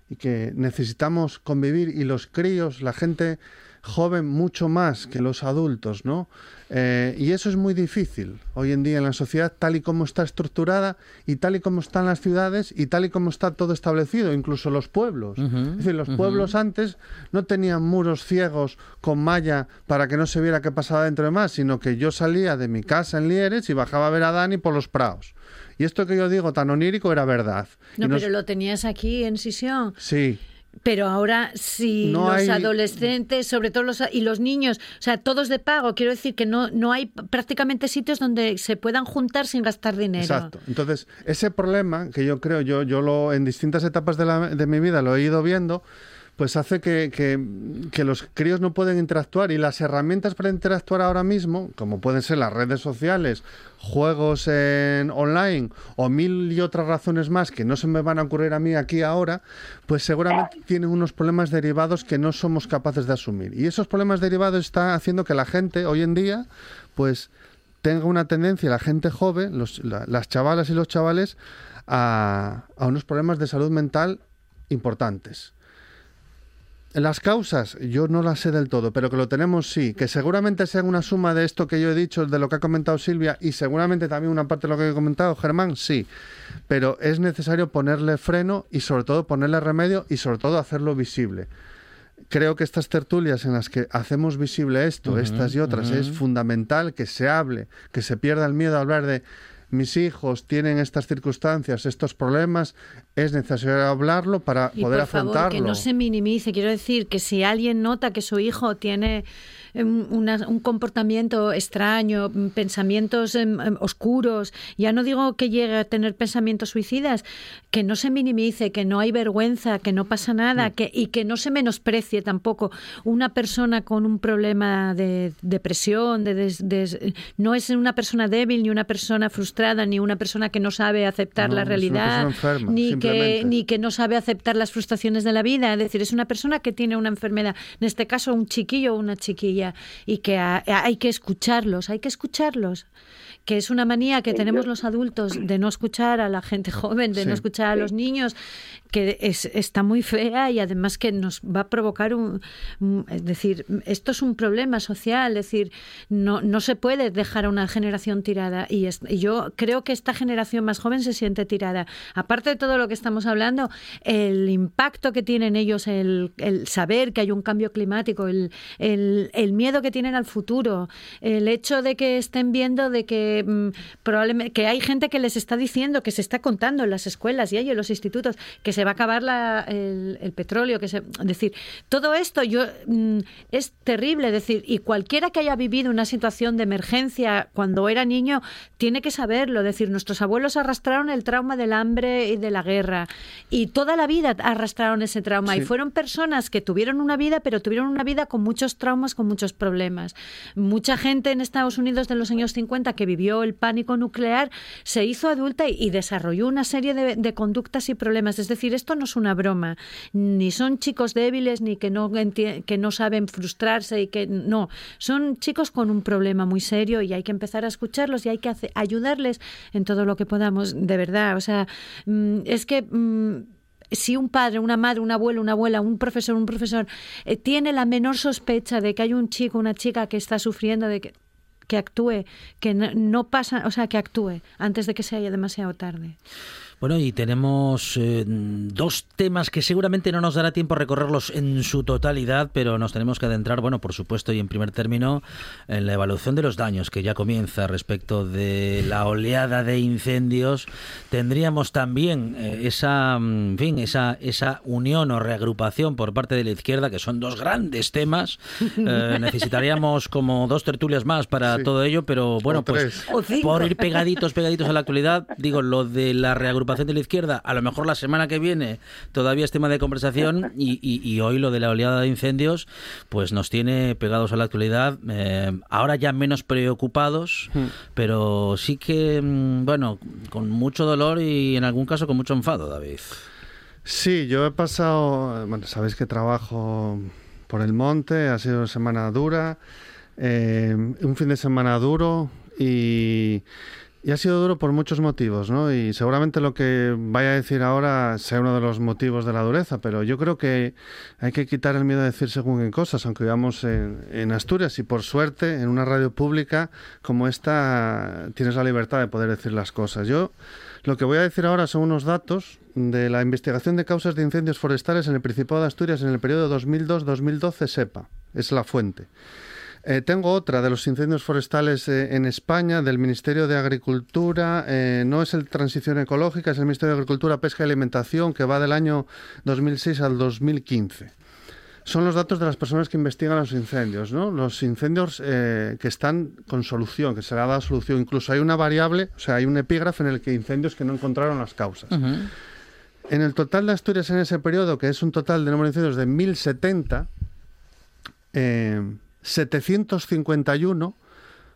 y que necesitamos convivir y los críos, la gente joven mucho más que los adultos, ¿no? Eh, y eso es muy difícil hoy en día en la sociedad, tal y como está estructurada y tal y como están las ciudades y tal y como está todo establecido, incluso los pueblos. es decir, los pueblos antes no tenían muros ciegos con malla para que no se viera qué pasaba dentro de más, sino que yo salía de mi casa en Lieres y bajaba a ver a Dani por los prados. Y esto que yo digo tan onírico era verdad. No, pero lo tenías aquí en Sisión. Sí. Pero ahora sí, los adolescentes, sobre todo los y los niños, o sea, todos de pago. Quiero decir que no, no hay prácticamente sitios donde se puedan juntar sin gastar dinero. Exacto. Entonces, ese problema que yo creo, yo, yo lo en distintas etapas de, la, de mi vida lo he ido viendo, pues hace que, que, los críos no pueden interactuar y las herramientas para interactuar ahora mismo, como pueden ser las redes sociales, juegos en online o mil y otras razones más que no se me van a ocurrir a mí aquí ahora, pues seguramente tienen unos problemas derivados que no somos capaces de asumir. Y esos problemas derivados están haciendo que la gente hoy en día, pues tenga una tendencia, la gente joven, las chavalas y los chavales, a unos problemas de salud mental importantes. Las causas, yo no las sé del todo, pero que lo tenemos sí, que seguramente sean una suma de esto que yo he dicho, de lo que ha comentado Silvia y seguramente también una parte de lo que he comentado Germán, sí, pero es necesario ponerle freno y sobre todo ponerle remedio y sobre todo hacerlo visible. Creo que estas tertulias en las que hacemos visible esto, estas y otras, es fundamental que se hable, que se pierda el miedo a hablar de mis hijos tienen estas circunstancias, estos problemas, es necesario hablarlo para poder por afrontarlo. que no se minimice. Quiero decir que si alguien nota que su hijo tiene em, un comportamiento extraño, mm, pensamientos em, em, oscuros, ya no digo que llegue a tener pensamientos suicidas, que no se minimice, que no hay vergüenza, que no pasa nada, que, y que no se menosprecie tampoco. Una persona con un problema de depresión, de, no es una persona débil, ni una persona frustrada, ni una persona que no sabe aceptar la realidad, ni ni que no sabe aceptar las frustraciones de la vida. Es decir, es una persona que tiene una enfermedad, en este caso un chiquillo o una chiquilla, y que hay que escucharlos, hay que escucharlos que es una manía que tenemos los adultos de no escuchar a la gente joven, de no escuchar a los niños, que es, está muy fea y además que nos va a provocar un, es decir, esto es un problema social, es decir, no, no se puede dejar a una generación tirada y, yo creo que esta generación más joven se siente tirada. Aparte de todo lo que estamos hablando, el impacto que tienen ellos, el, el saber que hay un cambio climático, el, el, el miedo que tienen al futuro, el hecho de que estén viendo de que que mm, probablemente que hay gente que les está diciendo, que se está contando en las escuelas y hay en los institutos, que se va a acabar la, el, petróleo, que se, es decir, todo esto yo mm, es terrible, decir, y cualquiera que haya vivido una situación de emergencia cuando era niño tiene que saberlo, decir, nuestros abuelos arrastraron el trauma del hambre y de la guerra y toda la vida arrastraron ese trauma y fueron personas que tuvieron una vida, pero tuvieron una vida con muchos traumas, con muchos problemas. Mucha gente en Estados Unidos de los años 50 que vivió el pánico nuclear se hizo adulta y, desarrolló una serie de, conductas y problemas. Es decir, esto no es una broma. Ni son chicos débiles, ni que no, que no saben frustrarse y que no. Son chicos con un problema muy serio y hay que empezar a escucharlos y hay que ayudarles en todo lo que podamos. De verdad, o sea, mm, es que... Mm, si un padre, una madre, un abuelo, una abuela, un profesor, un profesor eh, tiene la menor sospecha de que hay un chico, una chica que está sufriendo, de que, que actúe, que no, pasa, o sea, que actúe antes de que sea demasiado tarde. Bueno, y tenemos eh, dos temas que seguramente no nos dará tiempo a recorrerlos en su totalidad, pero nos tenemos que adentrar, bueno, por supuesto, y en primer término, en la evaluación de los daños que ya comienza respecto de la oleada de incendios. Tendríamos también eh, esa, mm, en fin, esa, esa unión o reagrupación por parte de la izquierda, que son dos grandes temas. Eh, necesitaríamos como dos tertulias más para todo ello, pero bueno, pues por ir pegaditos, pegaditos a la actualidad, digo, lo de la reagrupación de la izquierda, a lo mejor la semana que viene todavía es tema de conversación y, hoy lo de la oleada de incendios pues nos tiene pegados a la actualidad, eh, ahora ya menos preocupados, hmm. pero sí que, mm, bueno, con mucho dolor y en algún caso con mucho enfado, David. Sí, yo he pasado, bueno, sabéis que trabajo por el monte, ha sido una semana dura, eh, un fin de semana duro y y ha sido duro por muchos motivos, ¿no? Y seguramente lo que vaya a decir ahora sea uno de los motivos de la dureza, pero yo creo que hay que quitar el miedo a decir según en cosas, aunque vivamos en, Asturias y por suerte en una radio pública como esta tienes la libertad de poder decir las cosas. Yo lo que voy a decir ahora son unos datos de la investigación de causas de incendios forestales en el Principado de Asturias en el periodo 2002-2012, SEPA, es la fuente. Eh, tengo otra de los incendios forestales eh, en España, del Ministerio de Agricultura. Eh, no es el Transición Ecológica, es el Ministerio de Agricultura, Pesca y Alimentación, que va del año 2006 al 2015. Son los datos de las personas que investigan los incendios, ¿no? Los incendios que están con solución, que se le ha dado solución. Incluso hay una variable, o sea, hay un epígrafe en el que incendios que no encontraron las causas. En el total de Asturias en ese periodo, que es un total de número de incendios de 1070, 751,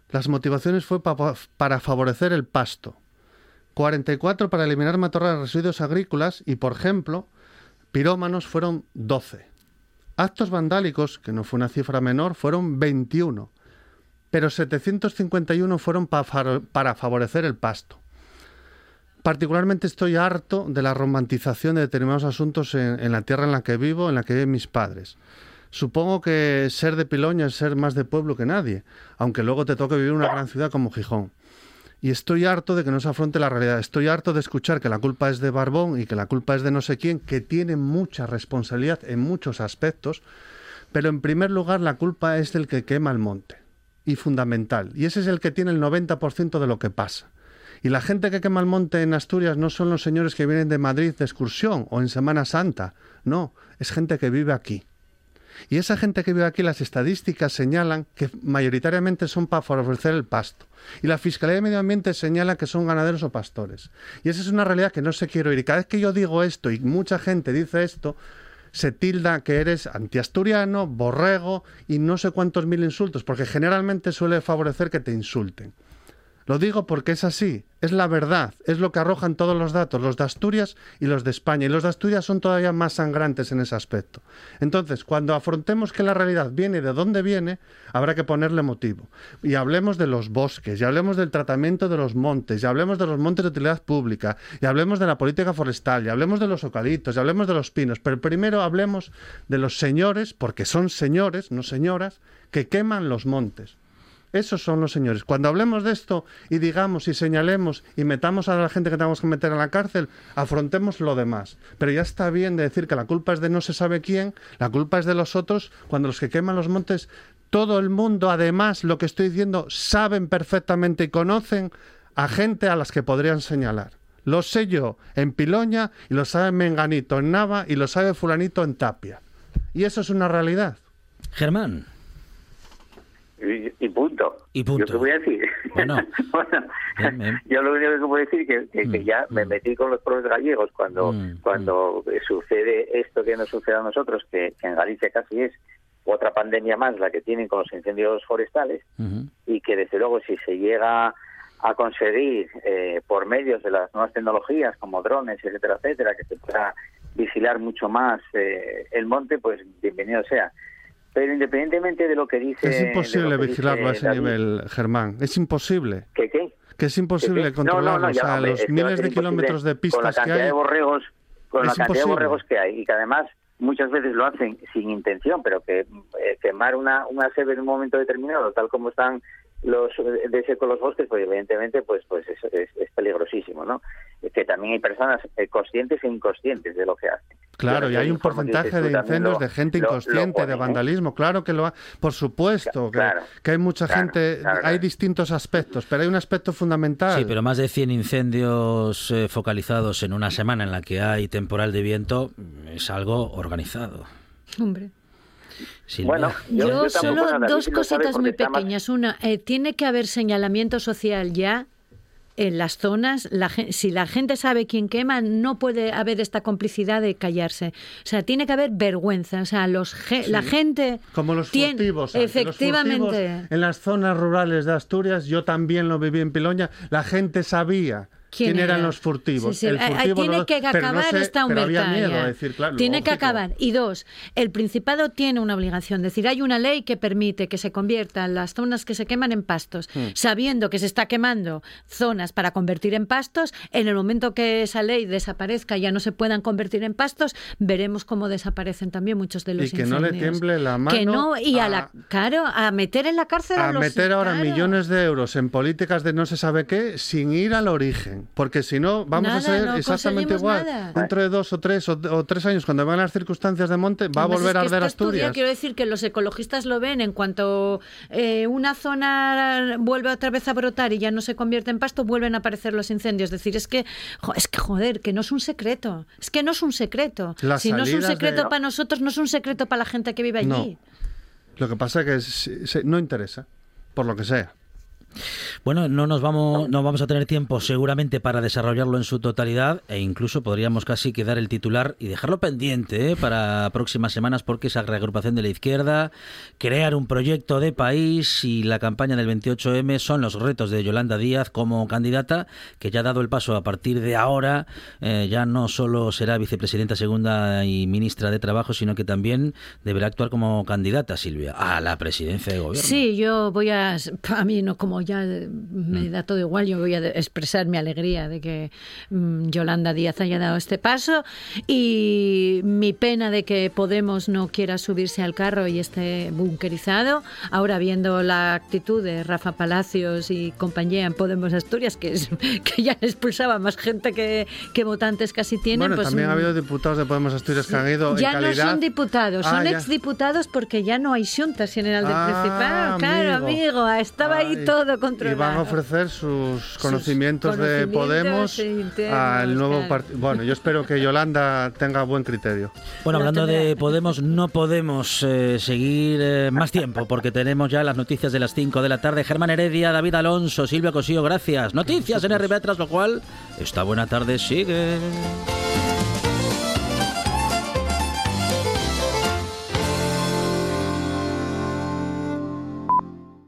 las motivaciones fue para favorecer el pasto, 44 para eliminar matorrales de residuos agrícolas y, por ejemplo, pirómanos fueron 12. Actos vandálicos, que no fue una cifra menor, fueron 21, pero 751 fueron para favorecer el pasto. Particularmente estoy harto de la romantización de determinados asuntos en la tierra en la que vivo, en la que viven mis padres. Supongo que ser de Piloña es ser más de pueblo que nadie, aunque luego te toque vivir en una gran ciudad como Gijón. Y estoy harto de que no se afronte la realidad. Estoy harto de escuchar que la culpa es de Barbón y que la culpa es de no sé quién, que tiene mucha responsabilidad en muchos aspectos, pero en primer lugar la culpa es del que quema el monte. Y fundamental. Y ese es el que tiene el 90% de lo que pasa. Y la gente que quema el monte en Asturias no son los señores que vienen de Madrid de excursión o en Semana Santa. No, es gente que vive aquí. Y esa gente que vive aquí, las estadísticas señalan que mayoritariamente son para favorecer el pasto. Y la Fiscalía de Medio Ambiente señala que son ganaderos o pastores. Y esa es una realidad que no se quiere oír. Y cada vez que yo digo esto y mucha gente dice esto, se tilda que eres antiasturiano, borrego y no sé cuántos mil insultos, porque generalmente suele favorecer que te insulten. Lo digo porque es así, es la verdad, es lo que arrojan todos los datos, los de Asturias y los de España. Y los de Asturias son todavía más sangrantes en ese aspecto. Entonces, cuando afrontemos que la realidad viene de dónde viene, habrá que ponerle motivo. Y hablemos de los bosques, y hablemos del tratamiento de los montes, y hablemos de los montes de utilidad pública, y hablemos de la política forestal, y hablemos de los eucaliptos, y hablemos de los pinos. Pero primero hablemos de los señores, porque son señores, no señoras, que queman los montes esos son los señores. Cuando hablemos de esto y digamos y señalemos y metamos a la gente que tenemos que meter a la cárcel, afrontemos lo demás. Pero ya está bien de decir que la culpa es de no se sabe quién, la culpa es de los otros, cuando los que queman los montes todo el mundo, además, lo que estoy diciendo, saben perfectamente y conocen a gente a las que podrían señalar. Lo sé yo en Piloña y lo sabe Menganito en Nava y lo sabe Fulanito en Tapia. Y eso es una realidad. Germán. Y, y punto. Y punto. ¿Yo qué voy a decir? Bueno, Bueno, bien, bien. yo lo único que puedo decir es que, que- que Mm, ya me mm. metí con los pueblos gallegos cuando Mm, cuando sucede esto que nos sucede a nosotros, que, que en Galicia casi es otra pandemia más la que tienen con los incendios forestales y que desde luego si se llega a conseguir eh, por medios de las nuevas tecnologías como drones, etcétera, etcétera, que se pueda vigilar mucho más eh, el monte, pues bienvenido sea. Pero independientemente de lo que dice... Es imposible vigilarlo a ese David, nivel, Germán. Es imposible. ¿Que qué? Que es imposible ¿Que qué? controlarlo. No, no, no, ya, o sea, hombre, los es a miles de kilómetros de Con la pistas que cantidad hay. de borregos, con la cantidad de borregos que hay y que además muchas veces lo hacen sin intención, pero que eh, quemar una, una sebe en un momento determinado, tal como están los de seco los bosques, pues evidentemente pues pues es, es, es peligrosísimo, ¿no? Que también hay personas eh, conscientes e inconscientes de lo que hacen. Claro, y hay un porcentaje de incendios lo- de gente lo- lo inconsciente, de ¿eh? vandalismo. Claro que lo ha. Por supuesto, que, Claro, que hay mucha claro, gente. claro, Hay claro. distintos aspectos, pero hay un aspecto fundamental. Sí, pero más de 100 incendios eh, focalizados en una semana en la que hay temporal de viento es algo organizado. Hombre. Silvia. Bueno, Yo, solo dos cositas muy más- pequeñas. Una, eh, tiene que haber señalamiento social ya en las zonas. La, si la gente sabe quién quema, no puede haber esta complicidad de callarse. O sea, tiene que haber vergüenza. O sea, los ge- la gente... Como los tiene- furtivos. Los Efectivamente. furtivos en las zonas rurales de Asturias, yo también lo viví en Piloña, la gente sabía ¿Quién quién, eran era? los furtivos. Sí, sí. El furtivo tiene no- que pero no acabar sé, esta pero había humertad miedo ya. a decir, claro, tiene que acabar. Y dos, el Principado tiene una obligación. Es decir, hay una ley que permite que se conviertan las zonas que se queman en pastos. Hmm. Sabiendo que se está quemando zonas para convertir en pastos, en el momento que esa ley desaparezca y ya no se puedan convertir en pastos, veremos cómo desaparecen también muchos de los Y que no le tiemble la Que mano no, y a, a- la, claro, a meter en la cárcel a, a los- meter ahora claro. millones de euros en políticas de no se sabe qué sin ir al origen. Porque si no, vamos Nada, a ser no exactamente igual. nada. Dentro de dos o tres o, o tres años, cuando vengan las circunstancias de monte, va a volver a es que arder estudia, Asturias. quiero decir que los ecologistas lo ven en cuanto eh, una zona vuelve otra vez a brotar y ya no se convierte en pasto, vuelven a aparecer los incendios. Es decir, es que, jo, es que joder, que no es un secreto. Es que no es un secreto. Las si no es un secreto de- para nosotros, no es un secreto para la gente que vive allí. No. Lo que pasa es que no interesa, por lo que sea. Bueno, no nos vamos, no vamos a tener tiempo seguramente para desarrollarlo en su totalidad e incluso podríamos casi quedar el titular y dejarlo pendiente ¿eh? para próximas semanas porque esa reagrupación de la izquierda, crear un proyecto de país y la campaña del 28M son los retos de Yolanda Díaz como candidata que ya ha dado el paso a partir de ahora eh, ya no solo será vicepresidenta segunda y ministra de Trabajo sino que también deberá actuar como candidata Silvia a la presidencia de gobierno. Sí, yo voy a, a mí no como ya Mm. me da todo igual, yo voy a expresar mi alegría de que mm, Yolanda Díaz haya dado este paso y mi pena de que Podemos no quiera subirse al carro y esté bunkerizado. Ahora viendo la actitud de Rafa Palacios y compañía en Podemos Asturias, que, es, que ya expulsaba más gente que, que votantes casi tienen, bueno, pues también ha mm, habido diputados de Podemos Asturias que han ido ya en calidad... no son diputados, Ah, son exdiputados porque ya no hay xuntas en el del Ah, Principado. Claro, amigo. estaba ahí Ay, todo Y van a ofrecer sus conocimientos, de conocimientos Podemos internos, al nuevo claro. partido. Bueno, yo espero que Yolanda tenga buen criterio. Bueno, hablando de Podemos, no podemos eh, seguir eh, más tiempo porque tenemos ya las noticias de las 5 de la tarde. Germán Heredia, David Alonso, Silvia Cosío, gracias. Noticias en RBA, tras lo cual esta buena tarde sigue.